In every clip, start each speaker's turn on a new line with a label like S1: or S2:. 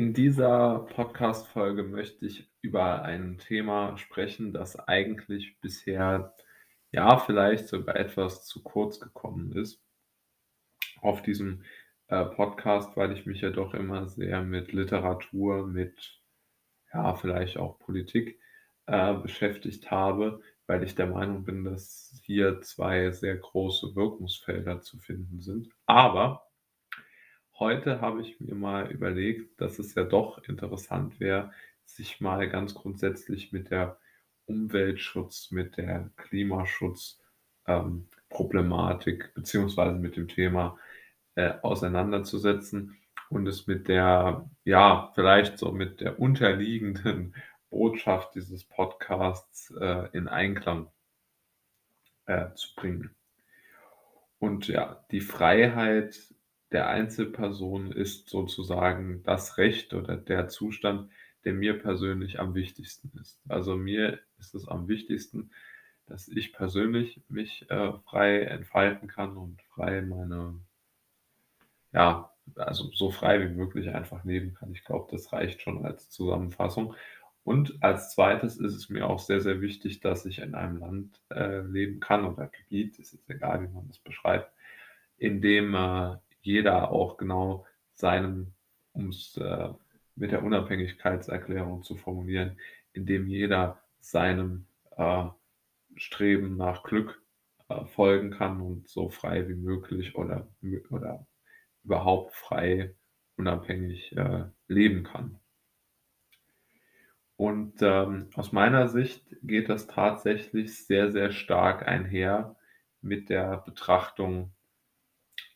S1: In dieser Podcast-Folge möchte ich über ein Thema sprechen, das eigentlich bisher ja vielleicht sogar etwas zu kurz gekommen ist auf diesem äh, Podcast, weil ich mich ja doch immer sehr mit Literatur, mit ja vielleicht auch Politik äh, beschäftigt habe, weil ich der Meinung bin, dass hier zwei sehr große Wirkungsfelder zu finden sind. Aber heute habe ich mir mal überlegt, dass es ja doch interessant wäre, sich mal ganz grundsätzlich mit der Umweltschutz, mit der Klimaschutzproblematik ähm, beziehungsweise mit dem Thema äh, auseinanderzusetzen und es mit der, ja, vielleicht so mit der unterliegenden Botschaft dieses Podcasts äh, in Einklang äh, zu bringen. Und ja, die Freiheit der Einzelperson ist sozusagen das Recht oder der Zustand, der mir persönlich am wichtigsten ist. Also mir ist es am wichtigsten, dass ich persönlich mich äh, frei entfalten kann und frei meine, ja, also so frei wie möglich einfach leben kann. Ich glaube, das reicht schon als Zusammenfassung. Und als zweites ist es mir auch sehr, sehr wichtig, dass ich in einem Land äh, leben kann oder Gebiet, ist jetzt egal, wie man das beschreibt, in dem äh, jeder auch genau seinem, um es äh, mit der Unabhängigkeitserklärung zu formulieren, indem jeder seinem äh, Streben nach Glück äh, folgen kann und so frei wie möglich oder, oder überhaupt frei, unabhängig äh, leben kann. Und ähm, aus meiner Sicht geht das tatsächlich sehr, sehr stark einher mit der Betrachtung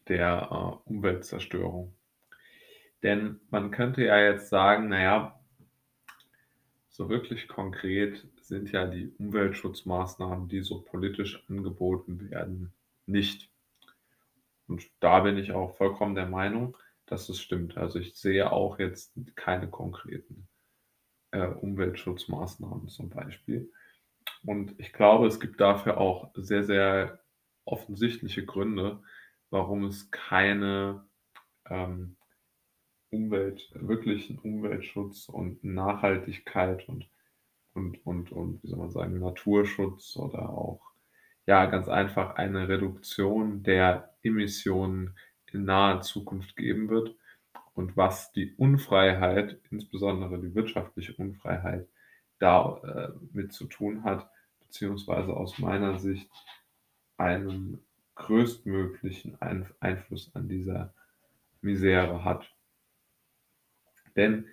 S1: der äh, Umweltzerstörung. Denn man könnte ja jetzt sagen, naja, so wirklich konkret sind ja die Umweltschutzmaßnahmen, die so politisch angeboten werden, nicht. Und da bin ich auch vollkommen der Meinung, dass es stimmt. Also ich sehe auch jetzt keine konkreten äh, Umweltschutzmaßnahmen zum Beispiel. Und ich glaube, es gibt dafür auch sehr, sehr offensichtliche Gründe, warum es keine ähm, Umwelt, wirklichen Umweltschutz und Nachhaltigkeit und, und, und, und, wie soll man sagen, Naturschutz oder auch, ja, ganz einfach eine Reduktion der Emissionen in naher Zukunft geben wird und was die Unfreiheit, insbesondere die wirtschaftliche Unfreiheit, da äh, mit zu tun hat, beziehungsweise aus meiner Sicht einen größtmöglichen Einfluss an dieser Misere hat. Denn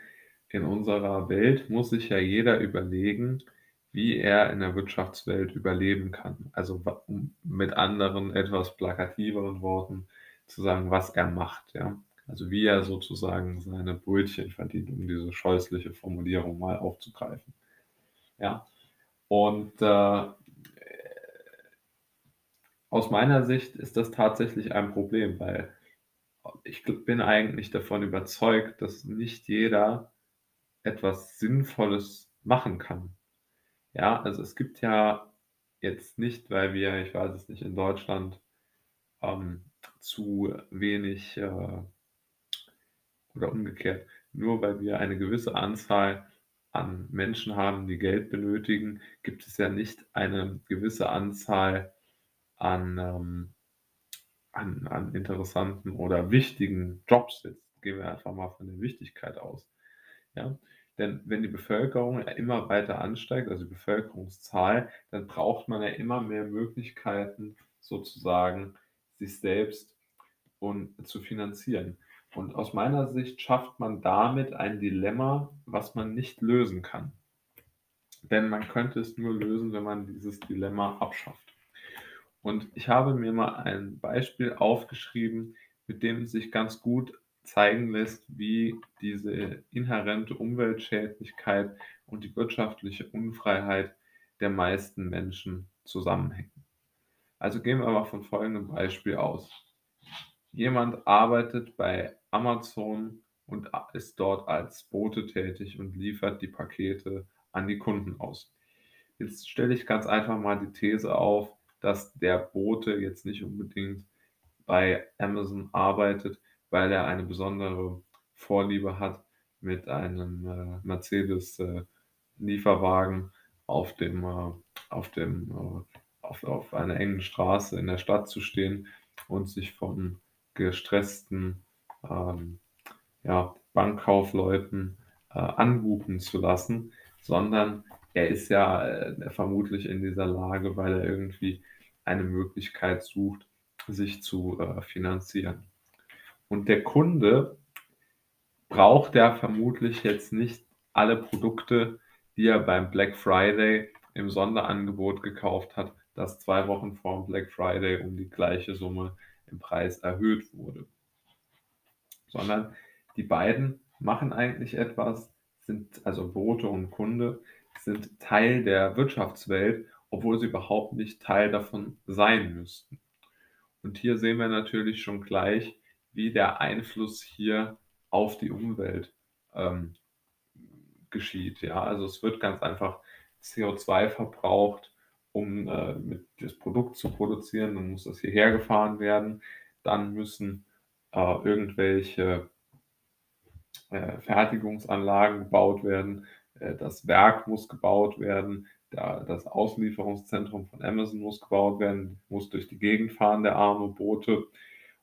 S1: in unserer Welt muss sich ja jeder überlegen, wie er in der Wirtschaftswelt überleben kann. Also um mit anderen etwas plakativeren Worten zu sagen, was er macht. Ja? Also wie er sozusagen seine Brötchen verdient, um diese scheußliche Formulierung mal aufzugreifen. Ja. Und äh, aus meiner Sicht ist das tatsächlich ein Problem, weil ich bin eigentlich davon überzeugt, dass nicht jeder etwas Sinnvolles machen kann. Ja, also es gibt ja jetzt nicht, weil wir, ich weiß es nicht, in Deutschland ähm, zu wenig äh, oder umgekehrt, nur weil wir eine gewisse Anzahl an Menschen haben, die Geld benötigen, gibt es ja nicht eine gewisse Anzahl an, ähm, an, an interessanten oder wichtigen Jobs. Jetzt gehen wir einfach mal von der Wichtigkeit aus. Ja? Denn wenn die Bevölkerung immer weiter ansteigt, also die Bevölkerungszahl, dann braucht man ja immer mehr Möglichkeiten, sozusagen sich selbst und zu finanzieren. Und aus meiner Sicht schafft man damit ein Dilemma, was man nicht lösen kann. Denn man könnte es nur lösen, wenn man dieses Dilemma abschafft. Und ich habe mir mal ein Beispiel aufgeschrieben, mit dem sich ganz gut zeigen lässt, wie diese inhärente Umweltschädlichkeit und die wirtschaftliche Unfreiheit der meisten Menschen zusammenhängen. Also gehen wir mal von folgendem Beispiel aus. Jemand arbeitet bei Amazon und ist dort als Bote tätig und liefert die Pakete an die Kunden aus. Jetzt stelle ich ganz einfach mal die These auf, dass der Bote jetzt nicht unbedingt bei Amazon arbeitet, weil er eine besondere Vorliebe hat, mit einem äh, Mercedes äh, auf dem, äh, auf dem, äh, auf, auf einer engen Straße in der Stadt zu stehen und sich von gestressten ähm, ja, Bankkaufleuten äh, anrufen zu lassen, sondern er ist ja äh, vermutlich in dieser Lage, weil er irgendwie eine Möglichkeit sucht, sich zu äh, finanzieren. Und der Kunde braucht ja vermutlich jetzt nicht alle Produkte, die er beim Black Friday im Sonderangebot gekauft hat, das zwei Wochen vor dem Black Friday um die gleiche Summe im Preis erhöht wurde. Sondern die beiden machen eigentlich etwas, sind also Bote und Kunde, sind Teil der Wirtschaftswelt, obwohl sie überhaupt nicht Teil davon sein müssten. Und hier sehen wir natürlich schon gleich, wie der Einfluss hier auf die Umwelt ähm, geschieht. Ja, also es wird ganz einfach CO2 verbraucht, um äh, das Produkt zu produzieren. Dann muss das hierher gefahren werden. Dann müssen äh, irgendwelche äh, Fertigungsanlagen gebaut werden. Äh, das Werk muss gebaut werden. Da, das Auslieferungszentrum von Amazon muss gebaut werden, muss durch die Gegend fahren, der arme Boote.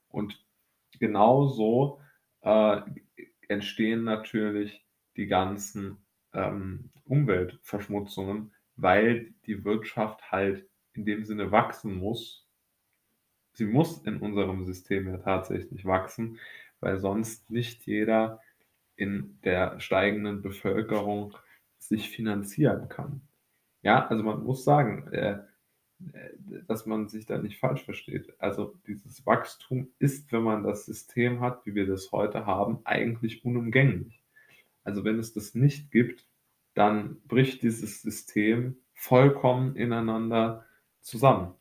S1: Und genauso äh, entstehen natürlich die ganzen ähm, Umweltverschmutzungen, weil die Wirtschaft halt in dem Sinne wachsen muss. Sie muss in unserem System ja tatsächlich wachsen, weil sonst nicht jeder in der steigenden Bevölkerung sich finanzieren kann. Ja, also man muss sagen, äh, äh, dass man sich da nicht falsch versteht. Also dieses Wachstum ist, wenn man das System hat, wie wir das heute haben, eigentlich unumgänglich. Also wenn es das nicht gibt, dann bricht dieses System vollkommen ineinander zusammen.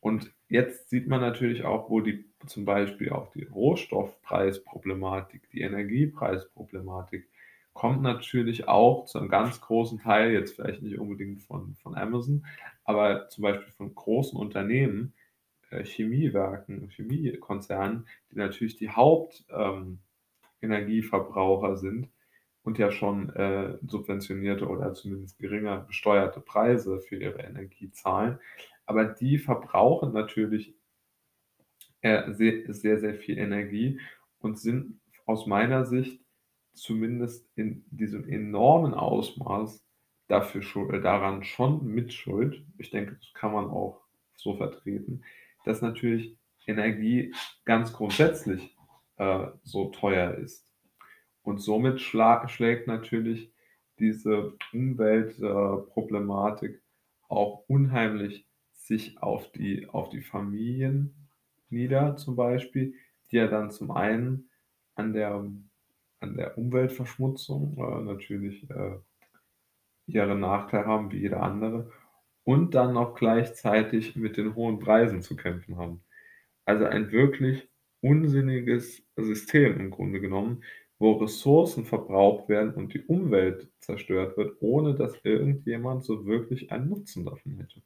S1: Und jetzt sieht man natürlich auch, wo die zum Beispiel auch die Rohstoffpreisproblematik, die Energiepreisproblematik kommt natürlich auch zu einem ganz großen Teil, jetzt vielleicht nicht unbedingt von, von Amazon, aber zum Beispiel von großen Unternehmen, äh, Chemiewerken, Chemiekonzernen, die natürlich die Hauptenergieverbraucher ähm, sind und ja schon äh, subventionierte oder zumindest geringer besteuerte Preise für ihre Energie zahlen. Aber die verbrauchen natürlich äh, sehr, sehr, sehr viel Energie und sind aus meiner Sicht zumindest in diesem enormen Ausmaß dafür schuld, äh, daran schon mitschuld. Ich denke, das kann man auch so vertreten, dass natürlich Energie ganz grundsätzlich äh, so teuer ist. Und somit schlägt natürlich diese Umweltproblematik auch unheimlich sich auf die, auf die Familien nieder, zum Beispiel, die ja dann zum einen an der, an der Umweltverschmutzung äh, natürlich äh, ihre Nachteile haben, wie jeder andere, und dann auch gleichzeitig mit den hohen Preisen zu kämpfen haben. Also ein wirklich unsinniges System im Grunde genommen, wo Ressourcen verbraucht werden und die Umwelt zerstört wird, ohne dass irgendjemand so wirklich einen Nutzen davon hätte.